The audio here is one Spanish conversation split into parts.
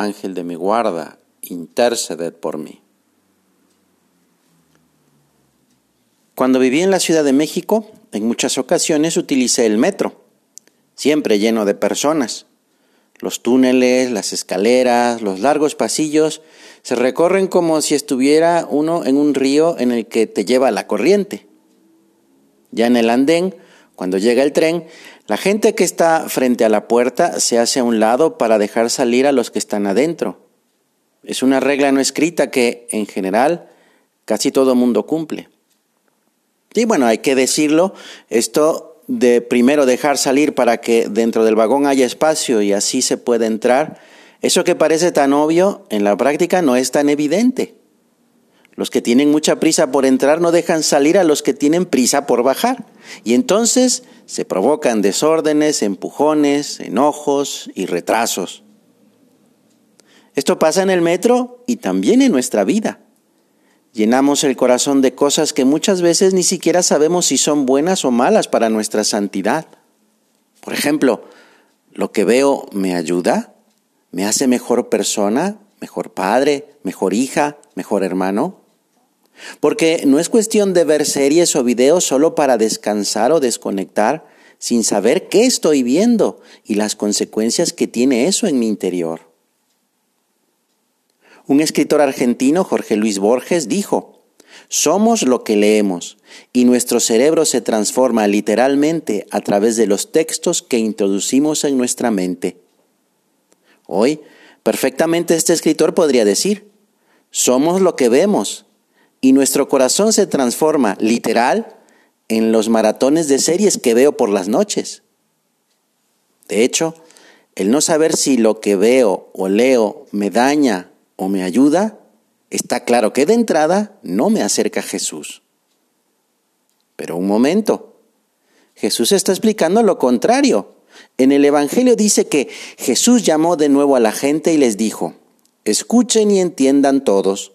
Ángel de mi guarda, interceded por mí. Cuando viví en la Ciudad de México, en muchas ocasiones utilicé el metro, siempre lleno de personas. Los túneles, las escaleras, los largos pasillos se recorren como si estuviera uno en un río en el que te lleva la corriente. Ya en el andén, cuando llega el tren, la gente que está frente a la puerta se hace a un lado para dejar salir a los que están adentro. Es una regla no escrita que, en general, casi todo mundo cumple. Y bueno, hay que decirlo, esto de primero dejar salir para que dentro del vagón haya espacio y así se puede entrar, eso que parece tan obvio, en la práctica no es tan evidente. Los que tienen mucha prisa por entrar no dejan salir a los que tienen prisa por bajar. Y entonces se provocan desórdenes, empujones, enojos y retrasos. Esto pasa en el metro y también en nuestra vida. Llenamos el corazón de cosas que muchas veces ni siquiera sabemos si son buenas o malas para nuestra santidad. Por ejemplo, ¿lo que veo me ayuda? ¿Me hace mejor persona? ¿Mejor padre? ¿Mejor hija? ¿Mejor hermano? Porque no es cuestión de ver series o videos solo para descansar o desconectar sin saber qué estoy viendo y las consecuencias que tiene eso en mi interior. Un escritor argentino, Jorge Luis Borges, dijo, somos lo que leemos y nuestro cerebro se transforma literalmente a través de los textos que introducimos en nuestra mente. Hoy, perfectamente este escritor podría decir, somos lo que vemos y nuestro corazón se transforma literal en los maratones de series que veo por las noches. De hecho, el no saber si lo que veo o leo me daña o me ayuda, está claro que de entrada no me acerca a Jesús. Pero un momento, Jesús está explicando lo contrario. En el Evangelio dice que Jesús llamó de nuevo a la gente y les dijo, escuchen y entiendan todos.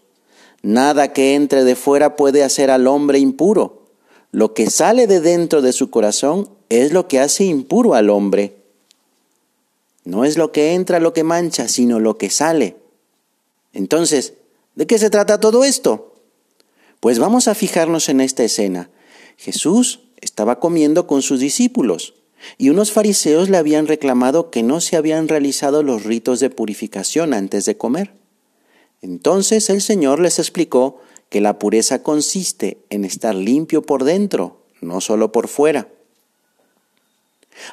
Nada que entre de fuera puede hacer al hombre impuro. Lo que sale de dentro de su corazón es lo que hace impuro al hombre. No es lo que entra lo que mancha, sino lo que sale. Entonces, ¿de qué se trata todo esto? Pues vamos a fijarnos en esta escena. Jesús estaba comiendo con sus discípulos y unos fariseos le habían reclamado que no se habían realizado los ritos de purificación antes de comer. Entonces el Señor les explicó que la pureza consiste en estar limpio por dentro, no solo por fuera.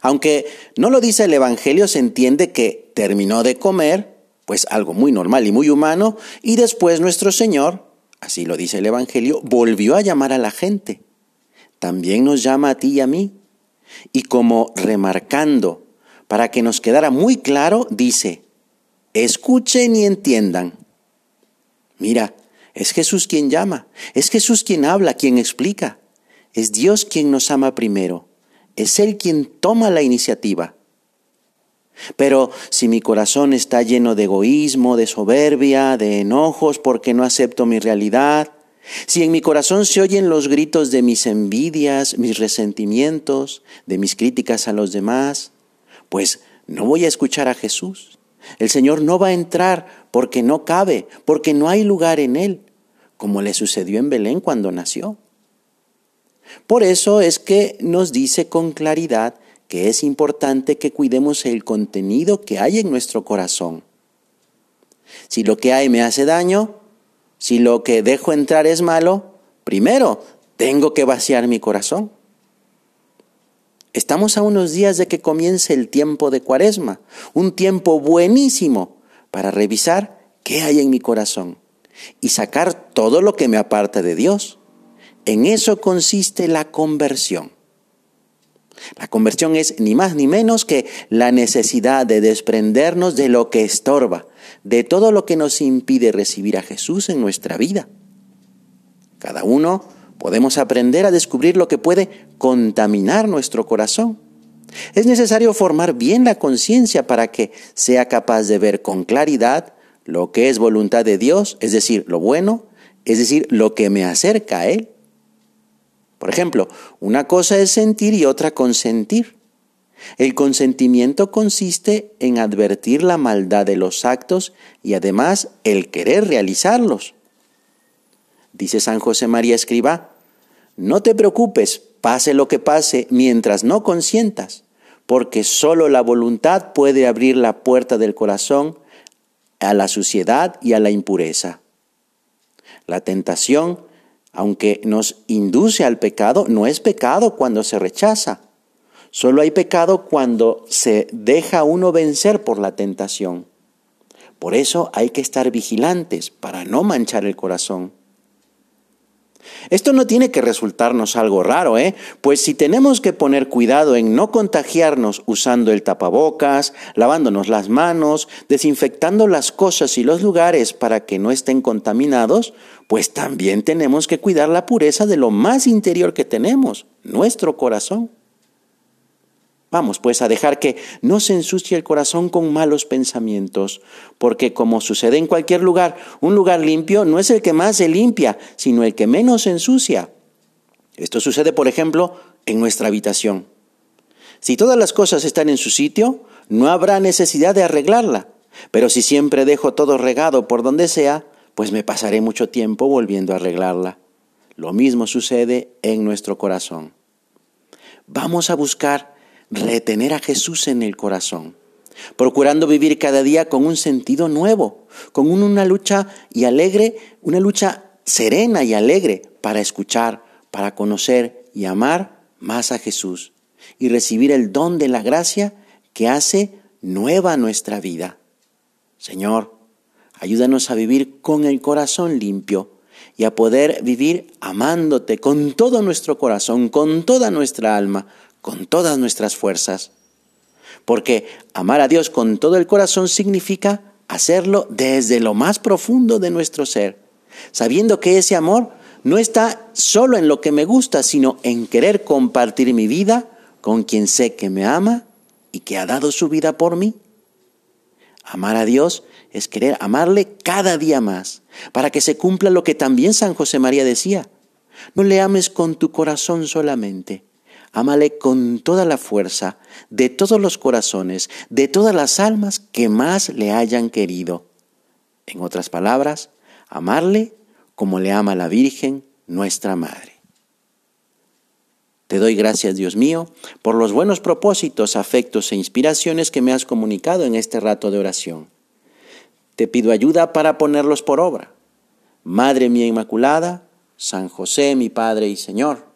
Aunque no lo dice el Evangelio, se entiende que terminó de comer, pues algo muy normal y muy humano, y después nuestro Señor, así lo dice el Evangelio, volvió a llamar a la gente. También nos llama a ti y a mí. Y como remarcando, para que nos quedara muy claro, dice, escuchen y entiendan. Mira, es Jesús quien llama, es Jesús quien habla, quien explica. Es Dios quien nos ama primero, es Él quien toma la iniciativa. Pero si mi corazón está lleno de egoísmo, de soberbia, de enojos porque no acepto mi realidad, si en mi corazón se oyen los gritos de mis envidias, mis resentimientos, de mis críticas a los demás, pues no voy a escuchar a Jesús. El Señor no va a entrar porque no cabe, porque no hay lugar en Él, como le sucedió en Belén cuando nació. Por eso es que nos dice con claridad que es importante que cuidemos el contenido que hay en nuestro corazón. Si lo que hay me hace daño, si lo que dejo entrar es malo, primero tengo que vaciar mi corazón. Estamos a unos días de que comience el tiempo de cuaresma, un tiempo buenísimo para revisar qué hay en mi corazón y sacar todo lo que me aparta de Dios. En eso consiste la conversión. La conversión es ni más ni menos que la necesidad de desprendernos de lo que estorba, de todo lo que nos impide recibir a Jesús en nuestra vida. Cada uno podemos aprender a descubrir lo que puede contaminar nuestro corazón. Es necesario formar bien la conciencia para que sea capaz de ver con claridad lo que es voluntad de Dios, es decir, lo bueno, es decir, lo que me acerca a Él. Por ejemplo, una cosa es sentir y otra consentir. El consentimiento consiste en advertir la maldad de los actos y además el querer realizarlos. Dice San José María Escriba, no te preocupes, pase lo que pase, mientras no consientas, porque sólo la voluntad puede abrir la puerta del corazón a la suciedad y a la impureza. La tentación aunque nos induce al pecado, no es pecado cuando se rechaza. Solo hay pecado cuando se deja uno vencer por la tentación. Por eso hay que estar vigilantes para no manchar el corazón. Esto no tiene que resultarnos algo raro, ¿eh? Pues si tenemos que poner cuidado en no contagiarnos usando el tapabocas, lavándonos las manos, desinfectando las cosas y los lugares para que no estén contaminados, pues también tenemos que cuidar la pureza de lo más interior que tenemos, nuestro corazón. Vamos pues a dejar que no se ensucie el corazón con malos pensamientos, porque como sucede en cualquier lugar, un lugar limpio no es el que más se limpia, sino el que menos se ensucia. Esto sucede, por ejemplo, en nuestra habitación. Si todas las cosas están en su sitio, no habrá necesidad de arreglarla, pero si siempre dejo todo regado por donde sea, pues me pasaré mucho tiempo volviendo a arreglarla. Lo mismo sucede en nuestro corazón. Vamos a buscar retener a Jesús en el corazón, procurando vivir cada día con un sentido nuevo, con una lucha y alegre, una lucha serena y alegre para escuchar, para conocer y amar más a Jesús y recibir el don de la gracia que hace nueva nuestra vida. Señor, ayúdanos a vivir con el corazón limpio y a poder vivir amándote con todo nuestro corazón, con toda nuestra alma, con todas nuestras fuerzas. Porque amar a Dios con todo el corazón significa hacerlo desde lo más profundo de nuestro ser, sabiendo que ese amor no está solo en lo que me gusta, sino en querer compartir mi vida con quien sé que me ama y que ha dado su vida por mí. Amar a Dios es querer amarle cada día más, para que se cumpla lo que también San José María decía. No le ames con tu corazón solamente, Ámale con toda la fuerza, de todos los corazones, de todas las almas que más le hayan querido. En otras palabras, amarle como le ama la Virgen, nuestra Madre. Te doy gracias, Dios mío, por los buenos propósitos, afectos e inspiraciones que me has comunicado en este rato de oración. Te pido ayuda para ponerlos por obra. Madre mía Inmaculada, San José, mi Padre y Señor